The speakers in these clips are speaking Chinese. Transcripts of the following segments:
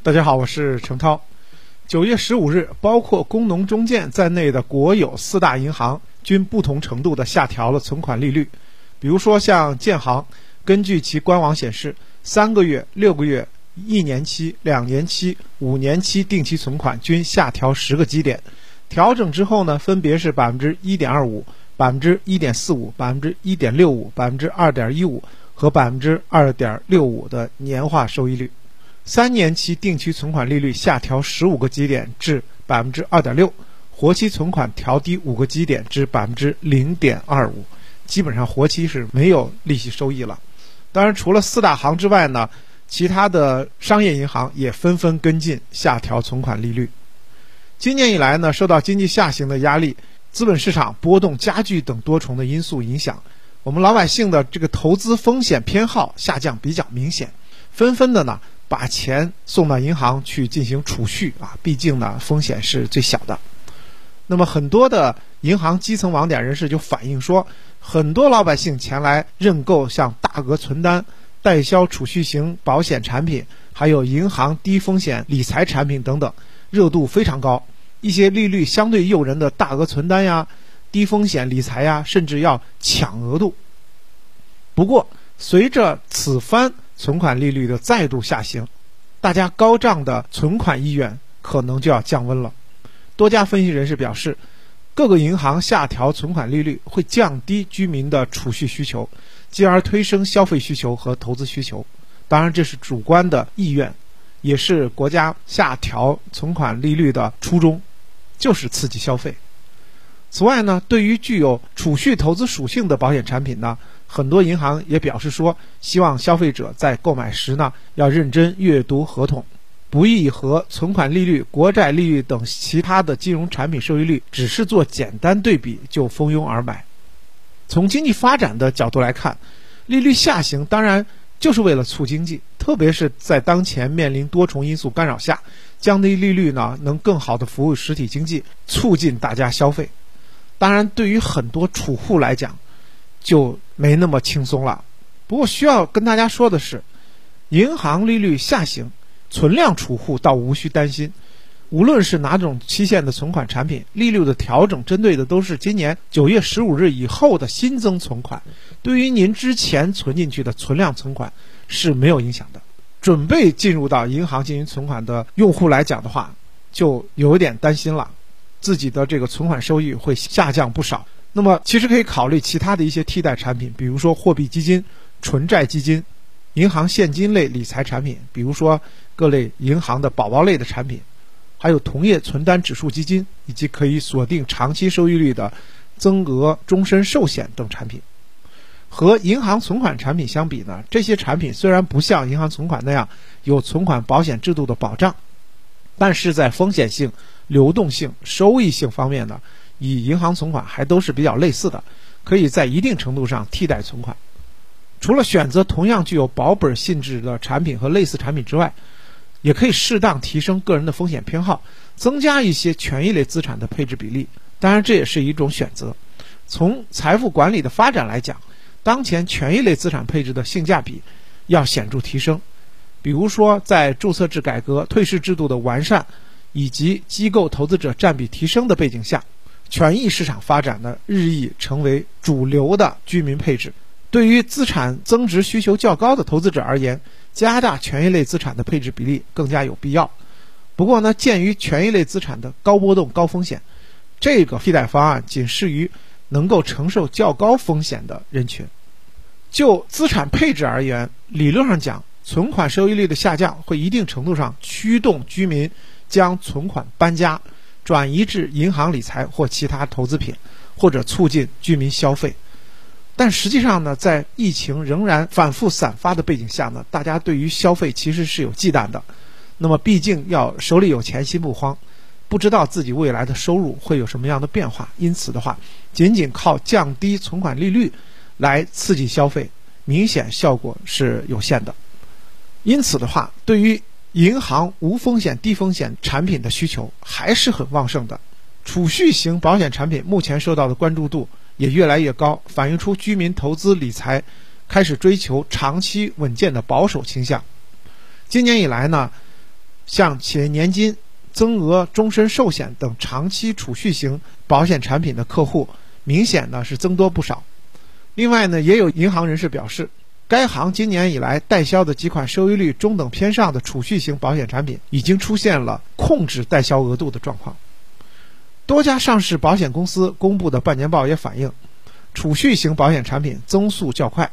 大家好，我是程涛。九月十五日，包括工农中建在内的国有四大银行均不同程度的下调了存款利率。比如说，像建行，根据其官网显示，三个月、六个月、一年期、两年期、五年期定期存款均下调十个基点。调整之后呢，分别是百分之一点二五、百分之一点四五、百分之一点六五、百分之二点一五和百分之二点六五的年化收益率。三年期定期存款利率下调十五个基点至百分之二点六，活期存款调低五个基点至百分之零点二五，基本上活期是没有利息收益了。当然，除了四大行之外呢，其他的商业银行也纷纷跟进下调存款利率。今年以来呢，受到经济下行的压力、资本市场波动加剧等多重的因素影响，我们老百姓的这个投资风险偏好下降比较明显，纷纷的呢。把钱送到银行去进行储蓄啊，毕竟呢风险是最小的。那么很多的银行基层网点人士就反映说，很多老百姓前来认购像大额存单、代销储蓄型保险产品，还有银行低风险理财产品等等，热度非常高。一些利率相对诱人的大额存单呀、低风险理财呀，甚至要抢额度。不过，随着此番存款利率的再度下行，大家高涨的存款意愿可能就要降温了。多家分析人士表示，各个银行下调存款利率会降低居民的储蓄需求，进而推升消费需求和投资需求。当然，这是主观的意愿，也是国家下调存款利率的初衷，就是刺激消费。此外呢，对于具有储蓄投资属性的保险产品呢。很多银行也表示说，希望消费者在购买时呢，要认真阅读合同，不宜和存款利率、国债利率等其他的金融产品收益率只是做简单对比就蜂拥而买。从经济发展的角度来看，利率下行当然就是为了促经济，特别是在当前面临多重因素干扰下，降低利率呢，能更好的服务实体经济，促进大家消费。当然，对于很多储户来讲，就没那么轻松了。不过需要跟大家说的是，银行利率下行，存量储户倒无需担心。无论是哪种期限的存款产品，利率的调整针对的都是今年九月十五日以后的新增存款。对于您之前存进去的存量存款是没有影响的。准备进入到银行进行存款的用户来讲的话，就有点担心了，自己的这个存款收益会下降不少。那么，其实可以考虑其他的一些替代产品，比如说货币基金、纯债基金、银行现金类理财产品，比如说各类银行的宝宝类的产品，还有同业存单指数基金，以及可以锁定长期收益率的增额终身寿险等产品。和银行存款产品相比呢，这些产品虽然不像银行存款那样有存款保险制度的保障，但是在风险性、流动性、收益性方面呢。与银行存款还都是比较类似的，可以在一定程度上替代存款。除了选择同样具有保本性质的产品和类似产品之外，也可以适当提升个人的风险偏好，增加一些权益类资产的配置比例。当然，这也是一种选择。从财富管理的发展来讲，当前权益类资产配置的性价比要显著提升。比如说，在注册制改革、退市制度的完善以及机构投资者占比提升的背景下。权益市场发展呢，日益成为主流的居民配置。对于资产增值需求较高的投资者而言，加大权益类资产的配置比例更加有必要。不过呢，鉴于权益类资产的高波动、高风险，这个替代方案仅适于能够承受较高风险的人群。就资产配置而言，理论上讲，存款收益率的下降会一定程度上驱动居民将存款搬家。转移至银行理财或其他投资品，或者促进居民消费，但实际上呢，在疫情仍然反复散发的背景下呢，大家对于消费其实是有忌惮的。那么，毕竟要手里有钱心不慌，不知道自己未来的收入会有什么样的变化，因此的话，仅仅靠降低存款利率来刺激消费，明显效果是有限的。因此的话，对于银行无风险、低风险产品的需求还是很旺盛的，储蓄型保险产品目前受到的关注度也越来越高，反映出居民投资理财开始追求长期稳健的保守倾向。今年以来呢，像企业年金、增额终身寿险等长期储蓄型保险产品的客户，明显呢是增多不少。另外呢，也有银行人士表示，该行今年以来代销的几款收益率中等偏上的储蓄型保险产品，已经出现了控制代销额度的状况。多家上市保险公司公布的半年报也反映，储蓄型保险产品增速较快。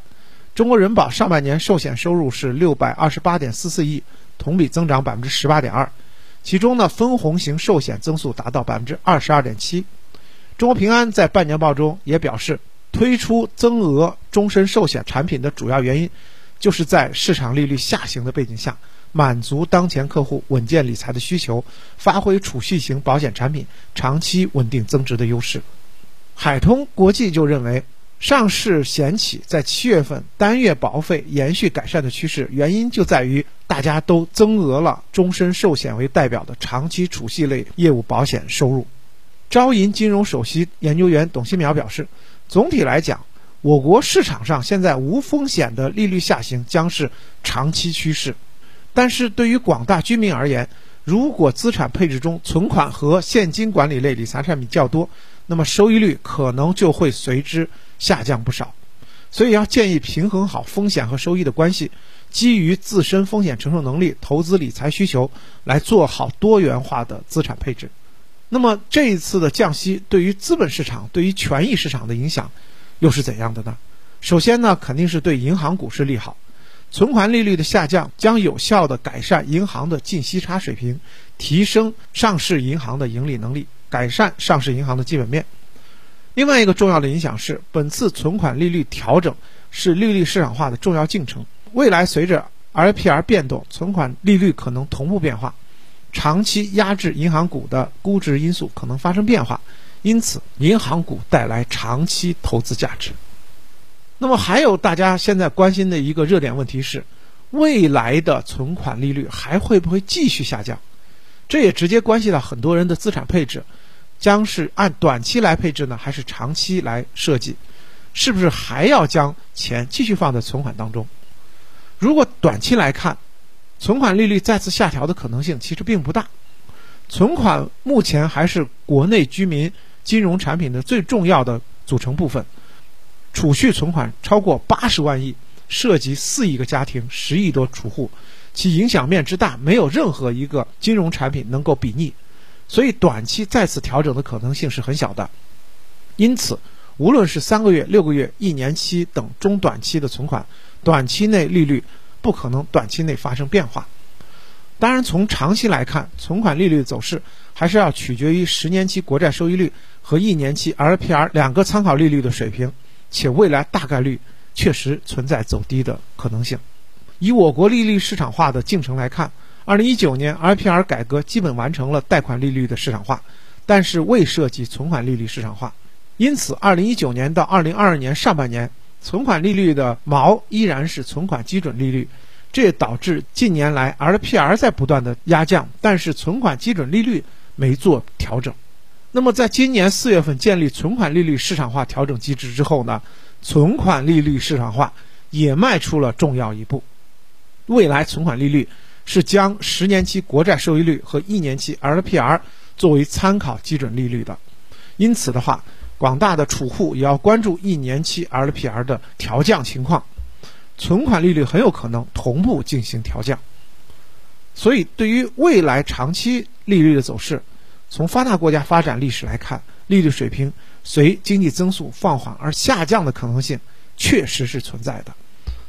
中国人保上半年寿险收入是六百二十八点四四亿，同比增长百分之十八点二。其中呢，分红型寿险增速达到百分之二十二点七。中国平安在半年报中也表示，推出增额终身寿险产品的主要原因，就是在市场利率下行的背景下。满足当前客户稳健理财的需求，发挥储蓄型保险产品长期稳定增值的优势。海通国际就认为，上市险企在七月份单月保费延续改善的趋势，原因就在于大家都增额了终身寿险为代表的长期储蓄类业务保险收入。招银金融首席研究员董新苗表示，总体来讲，我国市场上现在无风险的利率下行将是长期趋势。但是对于广大居民而言，如果资产配置中存款和现金管理类理财产品较多，那么收益率可能就会随之下降不少。所以要建议平衡好风险和收益的关系，基于自身风险承受能力、投资理财需求来做好多元化的资产配置。那么这一次的降息对于资本市场、对于权益市场的影响又是怎样的呢？首先呢，肯定是对银行股市利好。存款利率的下降将有效地改善银行的净息差水平，提升上市银行的盈利能力，改善上市银行的基本面。另外一个重要的影响是，本次存款利率调整是利率市场化的重要进程。未来随着 LPR 变动，存款利率可能同步变化，长期压制银行股的估值因素可能发生变化，因此银行股带来长期投资价值。那么还有大家现在关心的一个热点问题是，未来的存款利率还会不会继续下降？这也直接关系到很多人的资产配置，将是按短期来配置呢，还是长期来设计？是不是还要将钱继续放在存款当中？如果短期来看，存款利率再次下调的可能性其实并不大。存款目前还是国内居民金融产品的最重要的组成部分。储蓄存款超过八十万亿，涉及四亿个家庭、十亿多储户，其影响面之大，没有任何一个金融产品能够比拟，所以短期再次调整的可能性是很小的。因此，无论是三个月、六个月、一年期等中短期的存款，短期内利率不可能短期内发生变化。当然，从长期来看，存款利率走势还是要取决于十年期国债收益率和一年期 LPR 两个参考利率的水平。且未来大概率确实存在走低的可能性。以我国利率市场化的进程来看，二零一九年 LPR 改革基本完成了贷款利率的市场化，但是未涉及存款利率市场化。因此，二零一九年到二零二二年上半年，存款利率的锚依然是存款基准利率，这也导致近年来 LPR 在不断的压降，但是存款基准利率没做调整。那么，在今年四月份建立存款利率市场化调整机制之后呢，存款利率市场化也迈出了重要一步。未来存款利率是将十年期国债收益率和一年期 LPR 作为参考基准利率的。因此的话，广大的储户也要关注一年期 LPR 的调降情况，存款利率很有可能同步进行调降。所以，对于未来长期利率的走势，从发达国家发展历史来看，利率水平随经济增速放缓而下降的可能性确实是存在的。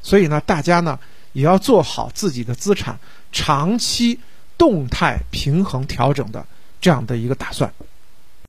所以呢，大家呢也要做好自己的资产长期动态平衡调整的这样的一个打算。